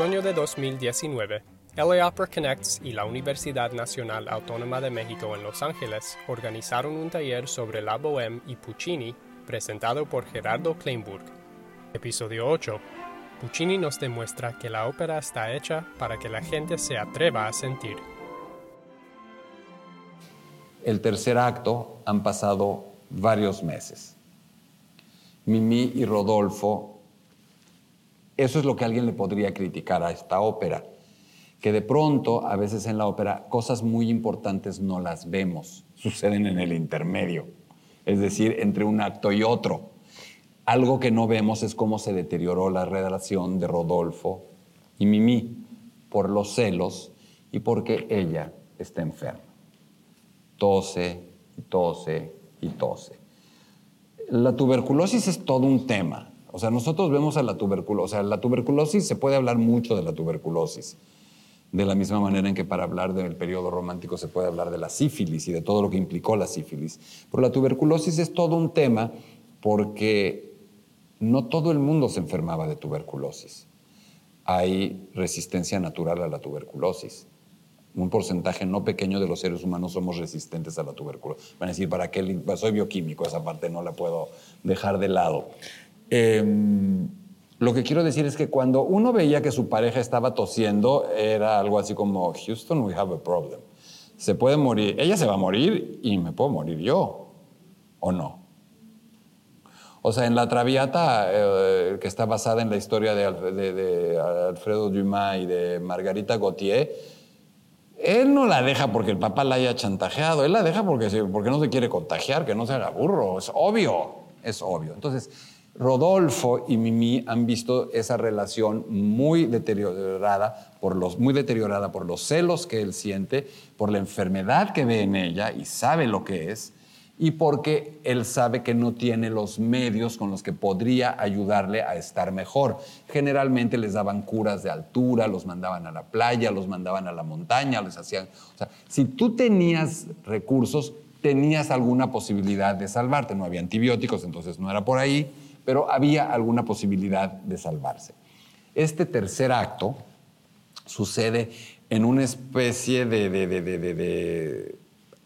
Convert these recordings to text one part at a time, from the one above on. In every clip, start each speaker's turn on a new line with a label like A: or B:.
A: otoño de 2019, LA Opera Connects y la Universidad Nacional Autónoma de México en Los Ángeles organizaron un taller sobre la bohème y Puccini presentado por Gerardo Kleinburg. Episodio 8. Puccini nos demuestra que la ópera está hecha para que la gente se atreva a sentir.
B: El tercer acto han pasado varios meses. Mimi y Rodolfo, eso es lo que alguien le podría criticar a esta ópera, que de pronto, a veces en la ópera, cosas muy importantes no las vemos, suceden en el intermedio, es decir, entre un acto y otro. Algo que no vemos es cómo se deterioró la relación de Rodolfo y Mimi por los celos y porque ella está enferma. Tose y tose y tose. La tuberculosis es todo un tema. O sea, nosotros vemos a la tuberculosis. O sea, la tuberculosis, se puede hablar mucho de la tuberculosis. De la misma manera en que para hablar del periodo romántico se puede hablar de la sífilis y de todo lo que implicó la sífilis. Pero la tuberculosis es todo un tema porque no todo el mundo se enfermaba de tuberculosis. Hay resistencia natural a la tuberculosis un porcentaje no pequeño de los seres humanos somos resistentes a la tuberculosis. Van a decir, ¿para qué? Soy bioquímico, esa parte no la puedo dejar de lado. Em, lo que quiero decir es que cuando uno veía que su pareja estaba tosiendo, era algo así como, Houston, we have a problem. Se puede morir, ella se va a morir y me puedo morir yo, ¿o no? O sea, en La Traviata, eh, que está basada en la historia de, Alfredo Dumas y de Margarita Gautier, él no la deja porque el papá la haya chantajeado, él la deja porque, porque no se quiere contagiar, que no se haga burro, es obvio, es obvio. Entonces, Rodolfo y Mimi han visto esa relación muy deteriorada por los, muy deteriorada por los celos que él siente, por la enfermedad que ve en ella y sabe lo que es, y porque él sabe que no tiene los medios con los que podría ayudarle a estar mejor. Generalmente les daban curas de altura, los mandaban a la playa, los mandaban a la montaña, les hacían... O sea, si tú tenías recursos, tenías alguna posibilidad de salvarte. No había antibióticos, entonces no era por ahí, pero había alguna posibilidad de salvarse. Este tercer acto sucede en una especie de, de, de, de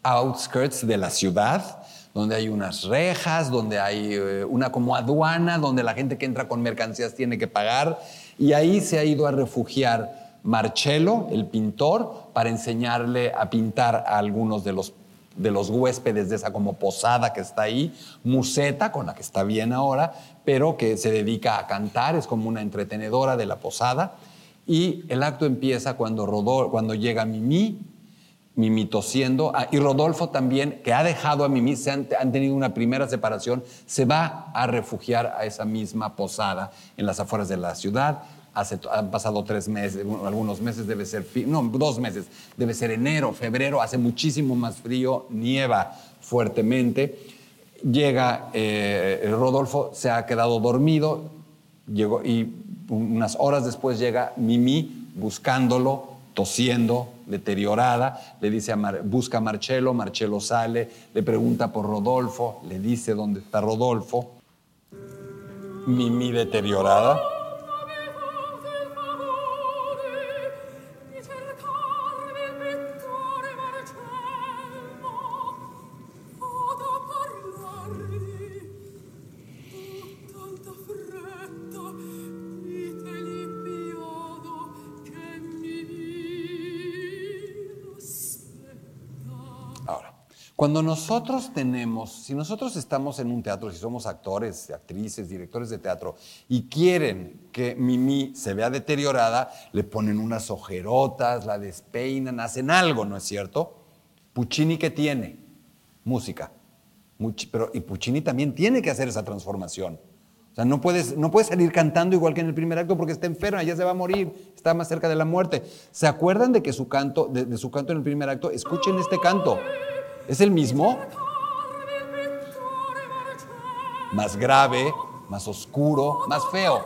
B: outskirts de la ciudad, donde hay unas rejas, donde hay eh, una como aduana, donde la gente que entra con mercancías tiene que pagar. Y ahí se ha ido a refugiar Marcello, el pintor, para enseñarle a pintar a algunos de los, de los huéspedes de esa como posada que está ahí. Museta, con la que está bien ahora, pero que se dedica a cantar, es como una entretenedora de la posada. Y el acto empieza cuando, Rodó, cuando llega Mimi, Mimi tosiendo, ah, y Rodolfo también, que ha dejado a Mimi, se han, tenido una primera separación, se va a refugiar a esa misma posada en las afueras de la ciudad. Hace, han pasado tres meses, algunos meses debe ser, no, dos meses, debe ser enero, febrero, hace muchísimo más frío, nieva fuertemente. Llega, eh, Rodolfo se ha quedado dormido, llegó, y unas horas después llega Mimi buscándolo, tosiendo, deteriorada, le dice a busca a Marcelo, Marcelo sale, le pregunta por Rodolfo, le dice dónde está Rodolfo, Mimi deteriorada. Cuando nosotros tenemos, si nosotros estamos en un teatro, si somos actores, actrices, directores de teatro, y quieren que Mimi se vea deteriorada, le ponen unas ojerotas, la despeinan, hacen algo, ¿no es cierto? Puccini, ¿qué tiene? Música. pero, y Puccini también tiene que hacer esa transformación. O sea, no puedes, no puedes salir cantando igual que en el primer acto porque está enferma, ya se va a morir, está más cerca de la muerte. ¿Se acuerdan de que su canto, de su canto en el primer acto? Escuchen este canto. ¿Es el mismo? Más grave, más oscuro, más feo.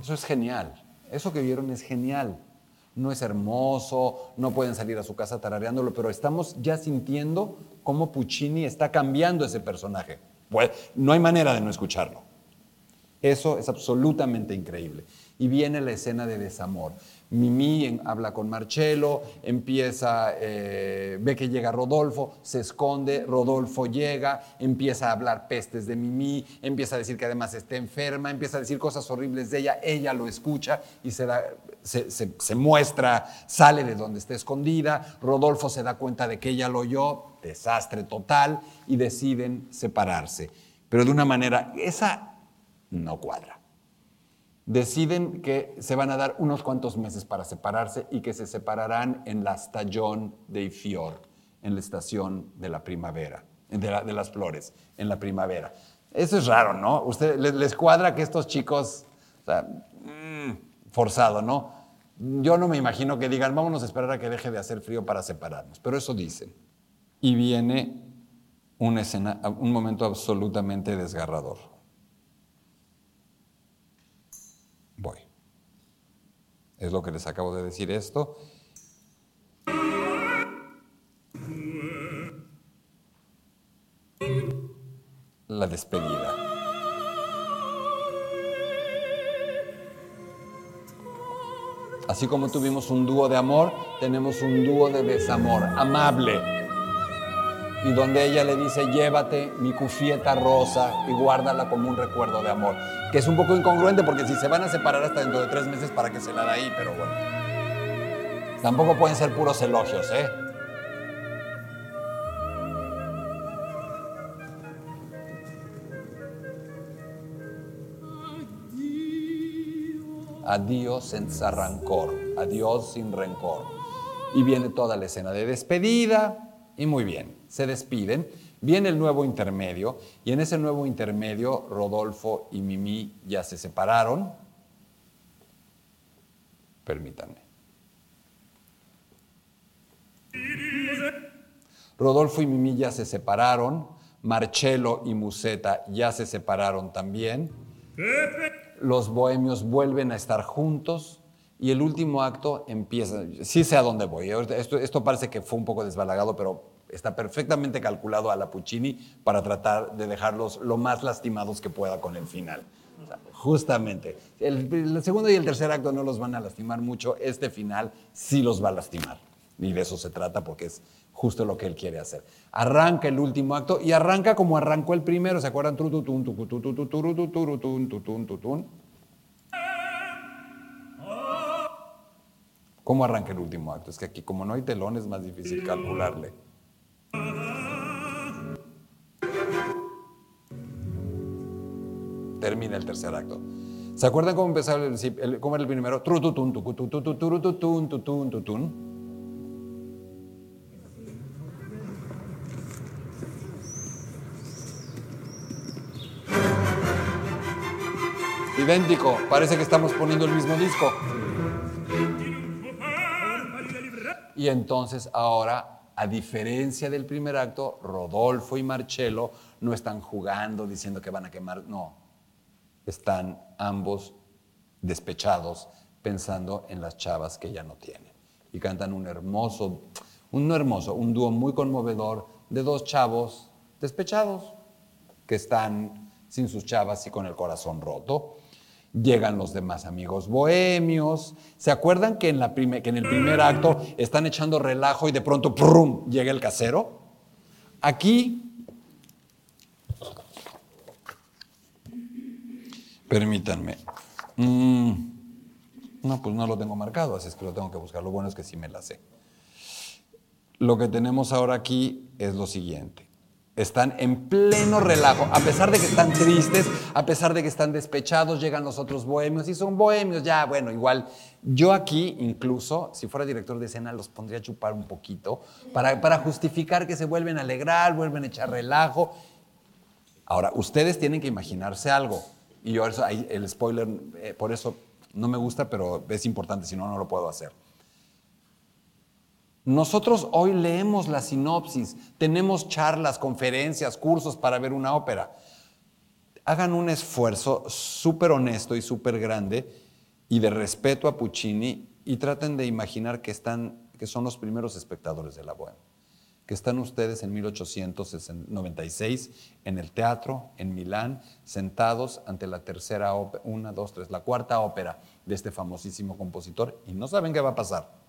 B: Eso es genial. Eso que vieron es genial. no es hermoso, no pueden salir a su casa tarareándolo, pero estamos ya sintiendo cómo Puccini está cambiando ese personaje. Pues, no hay manera de no escucharlo. Eso es absolutamente increíble. Y viene la escena de desamor. Mimi habla con Marcello, empieza, eh, ve que llega Rodolfo, se esconde, Rodolfo llega, empieza a hablar pestes de Mimi, empieza a decir que además está enferma, empieza a decir cosas horribles de ella, ella lo escucha y se, se muestra, sale de donde está escondida, Rodolfo se da cuenta de que ella lo oyó, desastre total, y deciden separarse. Pero de una manera, esa no cuadra deciden que se van a dar unos cuantos meses para separarse y que se separarán en la estación de Fior, en la estación de la primavera, de, las flores, en la primavera. Eso es raro, ¿no? Usted les, cuadra que estos chicos, o sea, mm, forzado, ¿no? Yo no me imagino que digan, vámonos a esperar a que deje de hacer frío para separarnos, pero eso dicen. Y viene una escena, un momento absolutamente desgarrador. voy. Es lo que les acabo de decir esto. La despedida. Así como tuvimos un dúo de amor, tenemos un dúo de desamor, amable y donde ella le dice, llévate mi cufieta rosa y guárdala como un recuerdo de amor. Que es un poco incongruente porque si se van a separar hasta dentro de tres meses, ¿para que se la da ahí? Pero bueno. Tampoco pueden ser puros elogios, ¿eh? Adiós sin rancor, adiós sin rencor. Y viene toda la escena de despedida, y muy bien, se despiden. Viene el nuevo intermedio y en ese nuevo intermedio Rodolfo y Mimi ya se separaron. Permítanme. Rodolfo y Mimi ya se separaron. Marcello y Museta ya se separaron también. Los bohemios vuelven a estar juntos y el último acto empieza, sí sé a dónde voy, esto, parece que fue un poco desbalagado, pero está perfectamente calculado a la Puccini para tratar de dejarlos lo más lastimados que pueda con el final. justamente, el, el, segundo y el tercer acto no los van a lastimar mucho, este final sí los va a lastimar. Y de eso se trata porque es justo lo que él quiere hacer. Arranca el último acto y arranca como arrancó el primero, ¿se acuerdan? ¿Cómo arranca el último acto? Es que aquí como no hay telón es más difícil calcularle. Termina el tercer acto. ¿Se acuerdan cómo empezaba el, cómo era el primero? Idéntico, parece que estamos poniendo el mismo disco. Y entonces ahora, a diferencia del primer acto, Rodolfo y Marcello no están jugando diciendo que van a quemar, no, están ambos despechados pensando en las chavas que ya no tienen. Y cantan un hermoso, un no hermoso, un dúo muy conmovedor de dos chavos despechados que están sin sus chavas y con el corazón roto. Llegan los demás amigos bohemios. ¿Se acuerdan que en, el primer acto están echando relajo y de pronto ¡prum! llega el casero? Aquí, permítanme. Mm, no, pues no lo tengo marcado, así es que lo tengo que buscar. Lo bueno es que sí me la sé. Lo que tenemos ahora aquí es lo siguiente están en pleno relajo, a pesar de que están tristes, a pesar de que están despechados, llegan los otros bohemios y son bohemios, ya, bueno, igual. Yo aquí, incluso, si fuera director de escena, los pondría a chupar un poquito para, para justificar que se vuelven a alegrar, vuelven a echar relajo. Ahora, ustedes tienen que imaginarse algo. Y yo, eso, el spoiler, eh, por eso no me gusta, pero es importante, si no, no lo puedo hacer. Nosotros hoy leemos la sinopsis, tenemos charlas, conferencias, cursos para ver una ópera. Hagan un esfuerzo súper honesto y súper grande y de respeto a Puccini y traten de imaginar que, están, que son los primeros espectadores de la bohemia que están ustedes en 1896 en el teatro en Milán, sentados ante la tercera ópera, una, dos, tres, la cuarta ópera de este famosísimo compositor y no saben qué va a pasar.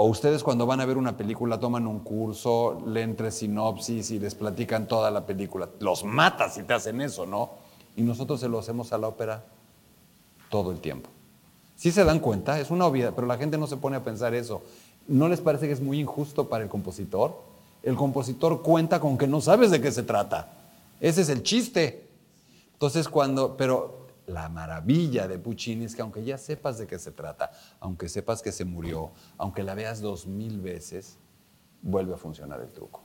B: O ustedes cuando van a ver una película toman un curso, leen tres sinopsis y les platican toda la película. Los matas si te hacen eso, ¿no? Y nosotros se lo hacemos a la ópera todo el tiempo. Si se dan cuenta, es una obviedad, pero la gente no se pone a pensar eso. ¿No les parece que es muy injusto para el compositor? El compositor cuenta con que no sabes de qué se trata. Ese es el chiste. Entonces cuando, pero la maravilla de Puccini es que aunque ya sepas de qué se trata, aunque sepas que se murió, aunque la veas dos mil veces, vuelve a funcionar el truco.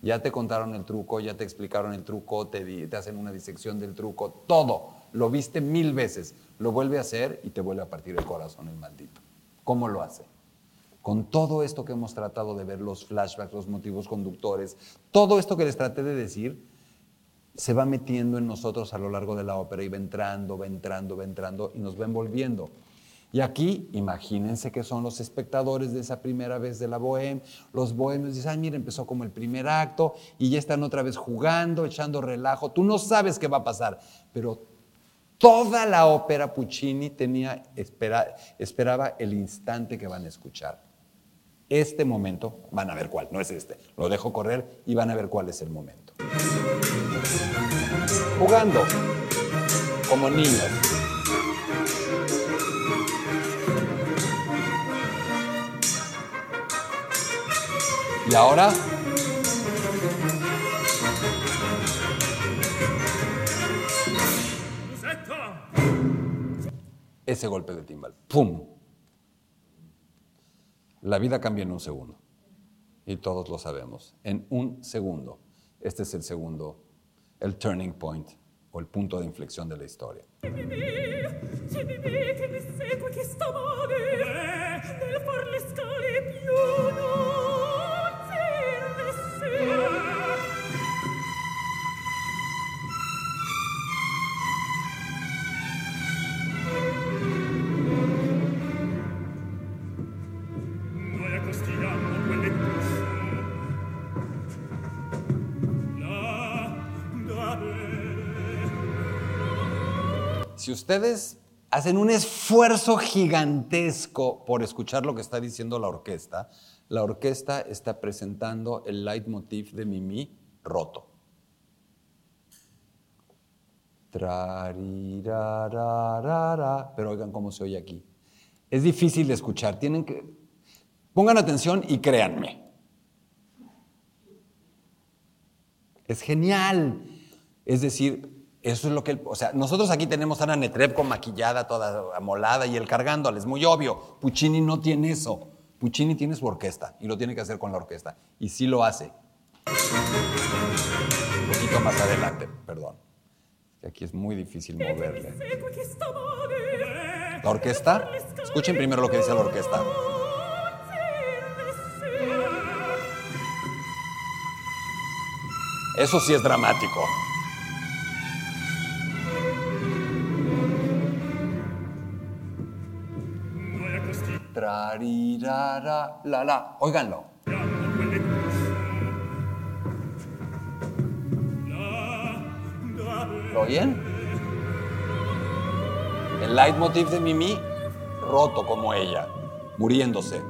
B: Ya te contaron el truco, ya te explicaron el truco, te, te hacen una disección del truco, todo. Lo viste mil veces, lo vuelve a hacer y te vuelve a partir el corazón el maldito. ¿Cómo lo hace? con todo esto que hemos tratado de ver, los flashbacks, los motivos conductores, todo esto que les traté de decir, se va metiendo en nosotros a lo largo de la ópera y va entrando, va entrando, va entrando y nos va envolviendo. Y aquí, imagínense que son los espectadores de esa primera vez de la bohème. Los bohemios dicen, ay, mira, empezó como el primer acto y ya están otra vez jugando, echando relajo. Tú no sabes qué va a pasar, pero toda la ópera Puccini tenía, esperaba el instante que van a escuchar este momento, van a ver cuál, no es este, lo dejo correr y van a ver cuál es el momento. Jugando como niños. Y ahora ese golpe de timbal. ¡Pum! La vida cambia en un segundo. Y todos lo sabemos. En un segundo. Este es el segundo, el turning point o el punto de inflexión de la historia. Si ustedes hacen un esfuerzo gigantesco por escuchar lo que está diciendo la orquesta, la orquesta está presentando el leitmotiv de Mimi roto. Pero oigan cómo se oye aquí. Es difícil de escuchar. Tienen que. Pongan atención y créanme. Es genial. Es decir, eso es lo que, o sea, nosotros aquí tenemos a Ana Netrebko maquillada, toda amolada y él cargándola, es muy obvio. Puccini no tiene eso. Puccini tiene su orquesta y lo tiene que hacer con la orquesta. Y sí lo hace. Un poquito más adelante, perdón. Aquí es muy difícil moverle. La orquesta, escuchen primero lo que dice la orquesta. Eso sí es dramático. Trarirara, la la. Óiganlo. ¿Lo oyen? El leitmotiv de Mimi, roto como ella, muriéndose.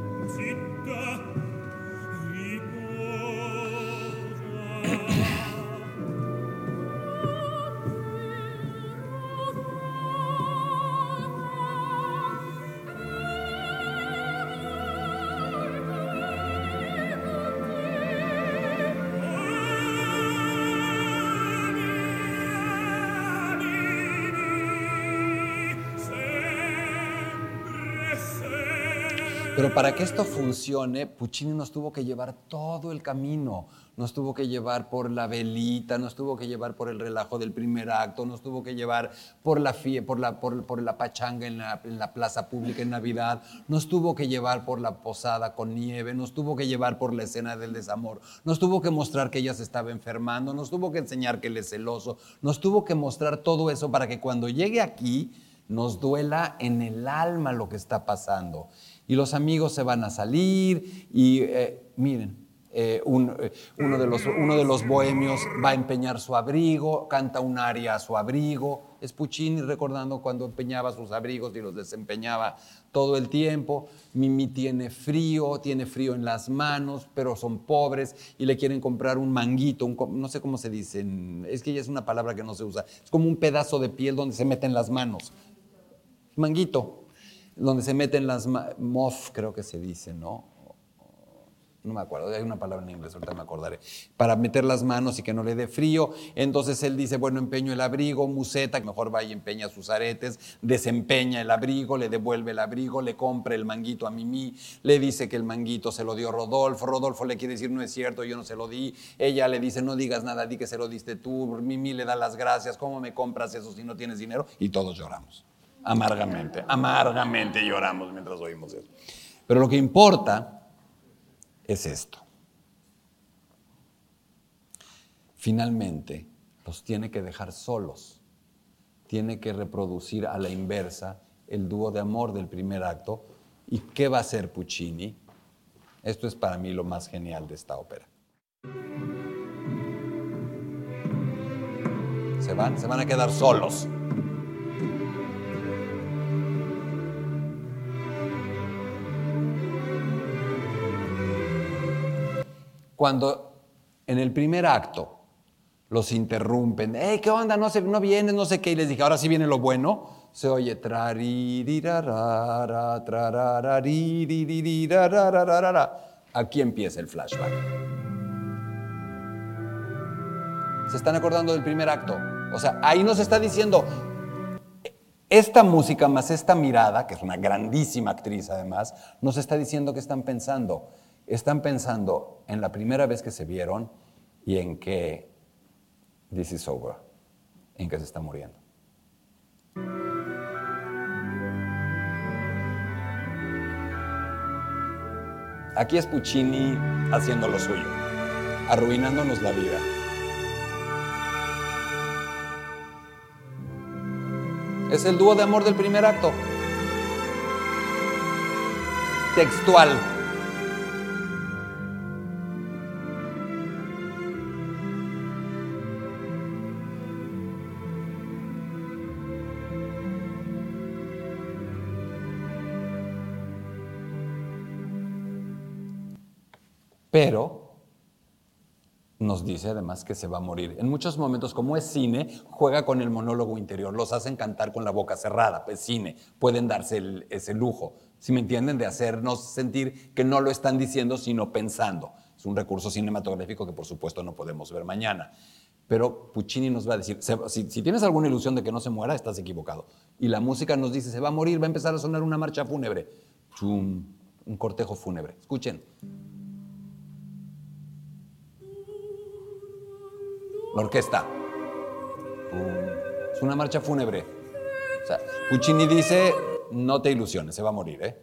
B: Pero para que esto funcione, Puccini nos tuvo que llevar todo el camino. Nos tuvo que llevar por la velita, nos tuvo que llevar por el relajo del primer acto, nos tuvo que llevar por la, fie, por la, por, la pachanga en la, en la plaza pública en Navidad, nos tuvo que llevar por la posada con nieve, nos tuvo que llevar por la escena del desamor, nos tuvo que mostrar que ella se estaba enfermando, nos tuvo que enseñar que él es celoso, nos tuvo que mostrar todo eso para que cuando llegue aquí nos duela en el alma lo que está pasando. Y los amigos se van a salir y eh, miren, eh, eh, uno, de los, uno de los bohemios va a empeñar su abrigo, canta un aria a su abrigo. Es Puccini recordando cuando empeñaba sus abrigos y los desempeñaba todo el tiempo. Mimi tiene frío, tiene frío en las manos, pero son pobres y le quieren comprar un manguito, no sé cómo se dice, es que ya es una palabra que no se usa. Es como un pedazo de piel donde se meten las manos. Manguito, donde se meten las mof creo que se dice, ¿no? no me acuerdo, hay una palabra en inglés, ahorita me acordaré, para meter las manos y que no le dé frío. Entonces él dice, bueno, empeño el abrigo, museta, mejor va y empeña sus aretes, desempeña el abrigo, le devuelve el abrigo, le compra el manguito a Mimi, le dice que el manguito se lo dio Rodolfo, Rodolfo le quiere decir, no es cierto, yo no se lo di, ella le dice, no digas nada, di que se lo diste tú, Mimi le da las gracias, ¿cómo me compras eso si no tienes dinero? Y todos lloramos, amargamente, amargamente lloramos mientras oímos eso. Pero lo que importa es esto. Finalmente, los tiene que dejar solos. Tiene que reproducir a la inversa el dúo de amor del primer acto. ¿Y qué va a hacer Puccini? Esto es para mí lo más genial de esta ópera. Se van, se van a quedar solos. Cuando en el primer acto los interrumpen, hey, ¿qué onda? No, sé, no vienes, no sé qué, y les dije, ahora sí viene lo bueno, se oye Aquí empieza el flashback. ¿Se están acordando del primer acto? O sea, ahí nos está diciendo, esta música más esta mirada, que es una grandísima actriz además, nos está diciendo que están pensando están pensando en la primera vez que se vieron y en que this is over, en que se está muriendo. Aquí es Puccini haciendo lo suyo, arruinándonos la vida. Es el dúo de amor del primer acto. Textual. Pero nos dice además que se va a morir. En muchos momentos, como es cine, juega con el monólogo interior, los hacen cantar con la boca cerrada, pues cine, pueden darse ese lujo, si me entienden, de hacernos sentir que no lo están diciendo, sino pensando. Es un recurso cinematográfico que por supuesto no podemos ver mañana. Pero Puccini nos va a decir, si, tienes alguna ilusión de que no se muera, estás equivocado. Y la música nos dice, se va a morir, va a empezar a sonar una marcha fúnebre. Un cortejo fúnebre. Escuchen. La orquesta. Es una marcha fúnebre. O sea, Puccini dice, no te ilusiones, se va a morir, ¿eh?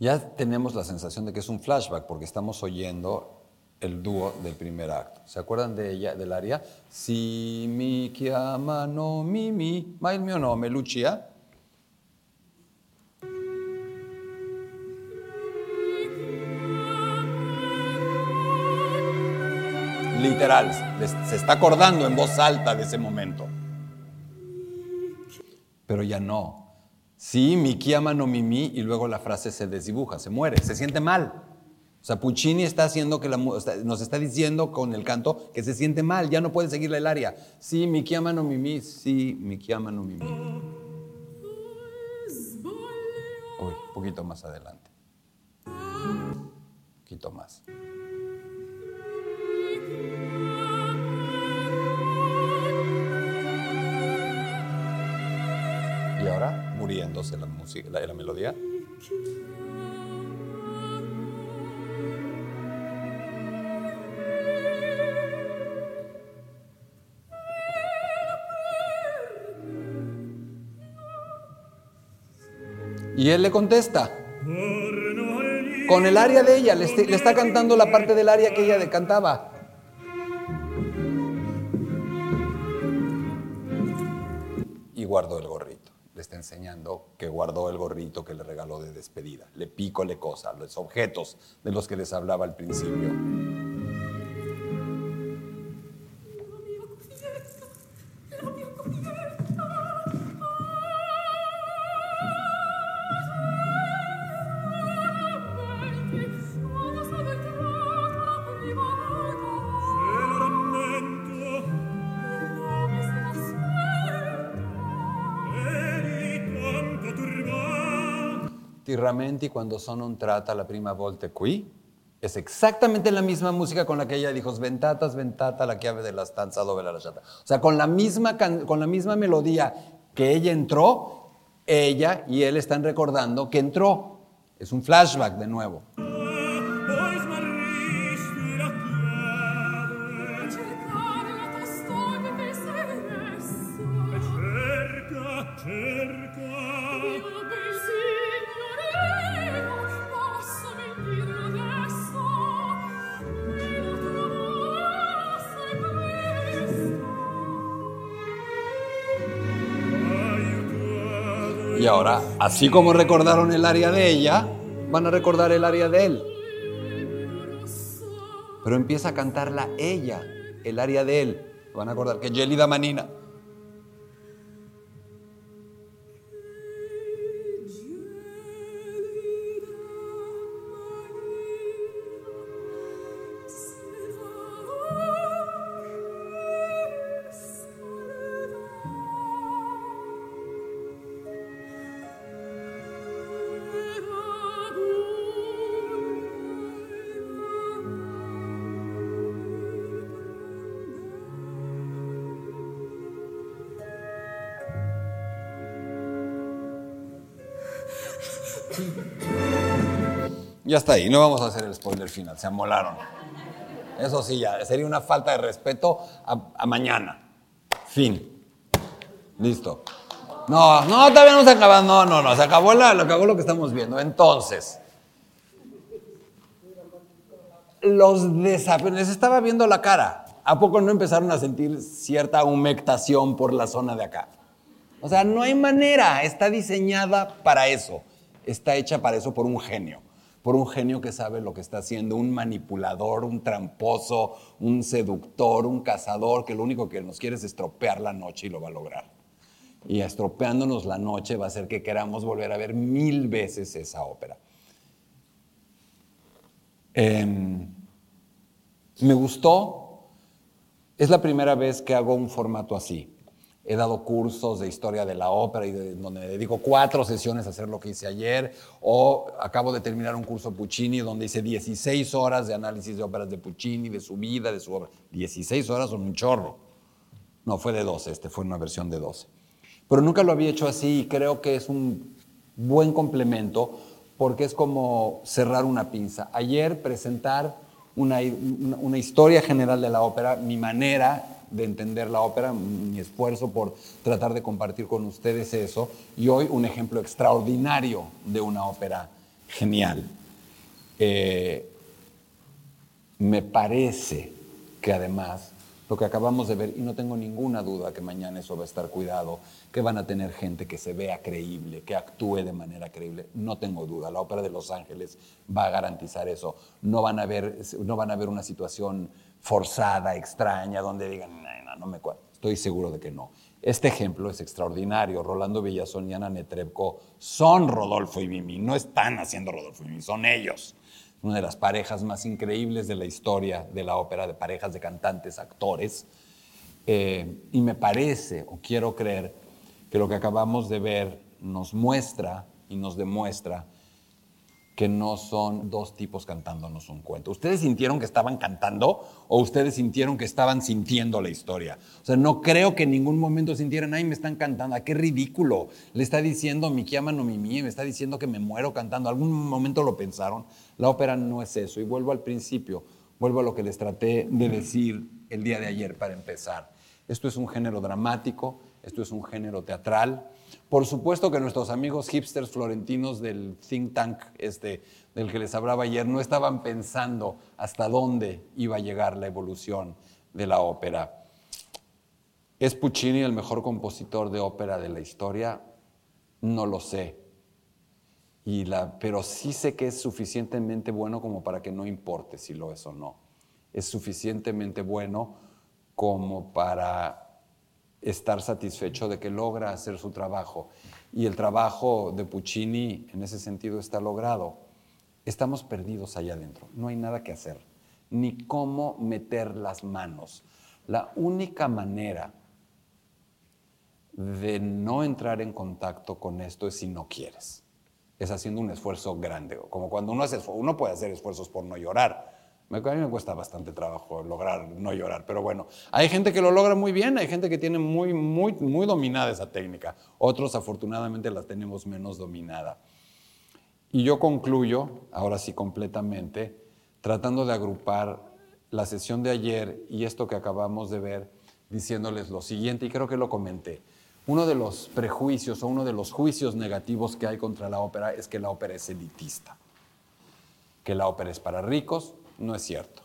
B: Ya tenemos la sensación de que es un flashback porque estamos oyendo el dúo del primer acto. ¿Se acuerdan de ella, del aria? Si mi chiamano mi mi, ma il mio nome Lucia. Literal, se está acordando en voz alta de ese momento. Pero ya no. Sí, mi chiamano mi mi, y luego la frase se desdibuja, se muere, se siente mal. O sea, Puccini está haciendo que nos está diciendo con el canto que se siente mal, ya no puede seguirle el aria. Sí, mi chiama no mi sí, mi chiama no mi Uy, un poquito más adelante. Un poquito más. Y ahora la, música, la melodía. Y él le contesta. Con el aria de ella, le, está cantando la parte del aria que ella cantaba. Y guardó el gorrito. Enseñando que guardó el gorrito que le regaló de despedida. Le pico, le cosa, los objetos de los que les hablaba al principio. Tirramenti quando sono entrata la prima volta qui. Es exactamente la misma música con la que ella dijo, sventata, sventata, la llave de la stanza dove la chata. O sea, con la, misma con la misma melodía que ella entró, ella y él están recordando que entró. Es un flashback de nuevo. Así como recordaron el área de ella, van a recordar el área de él. Pero empieza a cantarla ella, el área de él. Van a acordar que Yelida Manina. Ya está ahí, no vamos a hacer el spoiler final, se amolaron. Eso sí, ya, sería una falta de respeto a, mañana. Fin. Listo. No, no, todavía no se acaba, no, no, no, se acabó, lo que estamos viendo. Entonces, los desafíos, les estaba viendo la cara. ¿A poco no empezaron a sentir cierta humectación por la zona de acá? O sea, no hay manera, está diseñada para eso, está hecha para eso por un genio por un genio que sabe lo que está haciendo, un manipulador, un tramposo, un seductor, un cazador, que lo único que nos quiere es estropear la noche y lo va a lograr. Y estropeándonos la noche va a hacer que queramos volver a ver mil veces esa ópera. Em, me gustó, es la primera vez que hago un formato así. He dado cursos de historia de la ópera y donde me dedico cuatro sesiones a hacer lo que hice ayer. O acabo de terminar un curso Puccini donde hice 16 horas de análisis de óperas de Puccini, de su vida, de su obra. 16 horas son un chorro. No, fue de 12, este fue una versión de 12. Pero nunca lo había hecho así y creo que es un buen complemento porque es como cerrar una pinza. Ayer presentar una, una historia general de la ópera, mi manera de entender la ópera, mi esfuerzo por tratar de compartir con ustedes eso, y hoy un ejemplo extraordinario de una ópera genial. Eh, me parece que además lo que acabamos de ver, y no tengo ninguna duda que mañana eso va a estar cuidado, que van a tener gente que se vea creíble, que actúe de manera creíble, no tengo duda. La Ópera de Los Ángeles va a garantizar eso. No van a ver, no van a ver una situación forzada, extraña, donde digan, no, no, me cuento. Estoy seguro de que no. Este ejemplo es extraordinario. Rolando Villazón y Ana Netrebko son Rodolfo y Mimi. No están haciendo Rodolfo y Mimi, son ellos una de las parejas más increíbles de la historia de la ópera, de parejas de cantantes, actores. Eh, y me parece, o quiero creer, que lo que acabamos de ver nos muestra y nos demuestra que no son dos tipos cantándonos un cuento. ¿Ustedes sintieron que estaban cantando o ustedes sintieron que estaban sintiendo la historia? O sea, no creo que en ningún momento sintieran, ay, me están cantando, qué ridículo. Le está diciendo mi llama no mi me está diciendo que me muero cantando. ¿Algún momento lo pensaron? La ópera no es eso. Y vuelvo al principio, vuelvo a lo que les traté de decir el día de ayer para empezar. Esto es un género dramático, esto es un género teatral. Por supuesto que nuestros amigos hipsters florentinos del think tank este, del que les hablaba ayer no estaban pensando hasta dónde iba a llegar la evolución de la ópera. ¿Es Puccini el mejor compositor de ópera de la historia? No lo sé. Y la, pero sí sé que es suficientemente bueno como para que no importe si lo es o no. Es suficientemente bueno como para estar satisfecho de que logra hacer su trabajo. Y el trabajo de Puccini en ese sentido está logrado. Estamos perdidos allá adentro, no hay nada que hacer, ni cómo meter las manos. La única manera de no entrar en contacto con esto es si no quieres. Es haciendo un esfuerzo grande, como cuando uno hace, uno puede hacer esfuerzos por no llorar, a mí me cuesta bastante trabajo lograr no llorar, pero bueno, hay gente que lo logra muy bien, hay gente que tiene muy, muy, muy dominada esa técnica. Otros afortunadamente la tenemos menos dominada. Y yo concluyo, ahora sí completamente, tratando de agrupar la sesión de ayer y esto que acabamos de ver, diciéndoles lo siguiente, y creo que lo comenté. Uno de los prejuicios o uno de los juicios negativos que hay contra la ópera es que la ópera es elitista, que la ópera es para ricos, no es cierto.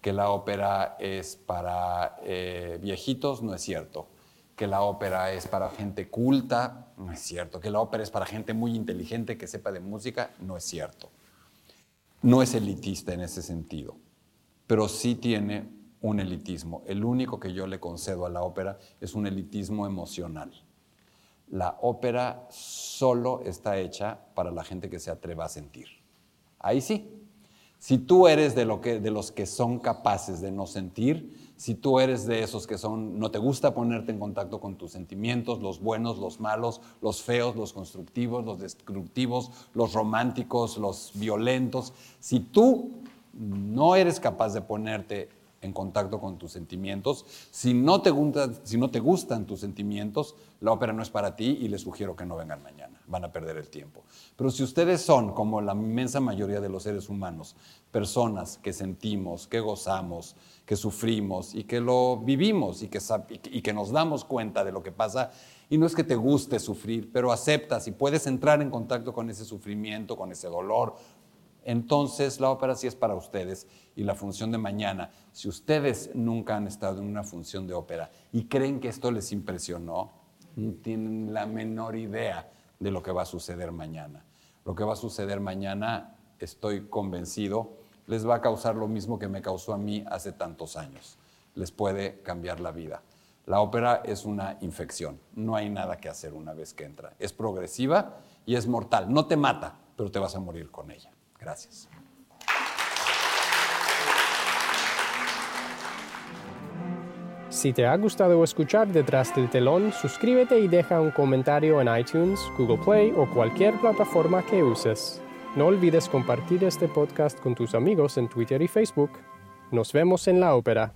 B: Que la ópera es para eh, viejitos, no es cierto. Que la ópera es para gente culta, no es cierto. Que la ópera es para gente muy inteligente que sepa de música, no es cierto. No es elitista en ese sentido, pero sí tiene un elitismo. El único que yo le concedo a la ópera es un elitismo emocional. La ópera solo está hecha para la gente que se atreva a sentir. Ahí sí, si tú eres de, los que son capaces de no sentir, si tú eres de esos que son, no te gusta ponerte en contacto con tus sentimientos, los buenos, los malos, los feos, los constructivos, los destructivos, los románticos, los violentos, si tú no eres capaz de ponerte en contacto con tus sentimientos. Si no, te si no te gustan tus sentimientos, la ópera no es para ti y les sugiero que no vengan mañana, van a perder el tiempo. Pero si ustedes son, como la inmensa mayoría de los seres humanos, personas que sentimos, que gozamos, que sufrimos y que lo vivimos y que, y que nos damos cuenta de lo que pasa, y no es que te guste sufrir, pero aceptas y puedes entrar en contacto con ese sufrimiento, con ese dolor, entonces la ópera sí es para ustedes y la función de mañana. Si ustedes nunca han estado en una función de ópera y creen que esto les impresionó, no tienen la menor idea de lo que va a suceder mañana. Lo que va a suceder mañana, estoy convencido, les va a causar lo mismo que me causó a mí hace tantos años. Les puede cambiar la vida. La ópera es una infección, no hay nada que hacer una vez que entra. Es progresiva y es mortal. No te mata, pero te vas a morir con ella. Gracias.
A: Si te ha gustado escuchar Detrás del Telón, suscríbete y deja un comentario en iTunes, Google Play o cualquier plataforma que uses. No olvides compartir este podcast con tus amigos en Twitter y Facebook. Nos vemos en la ópera.